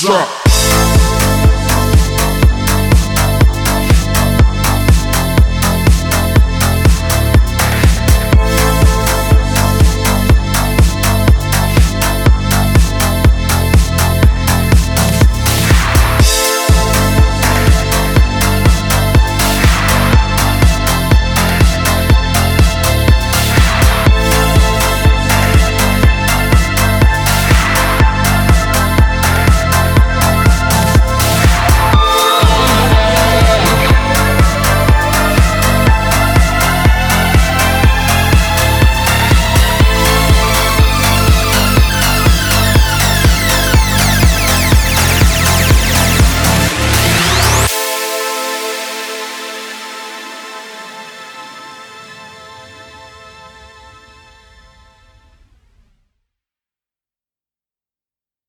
drop.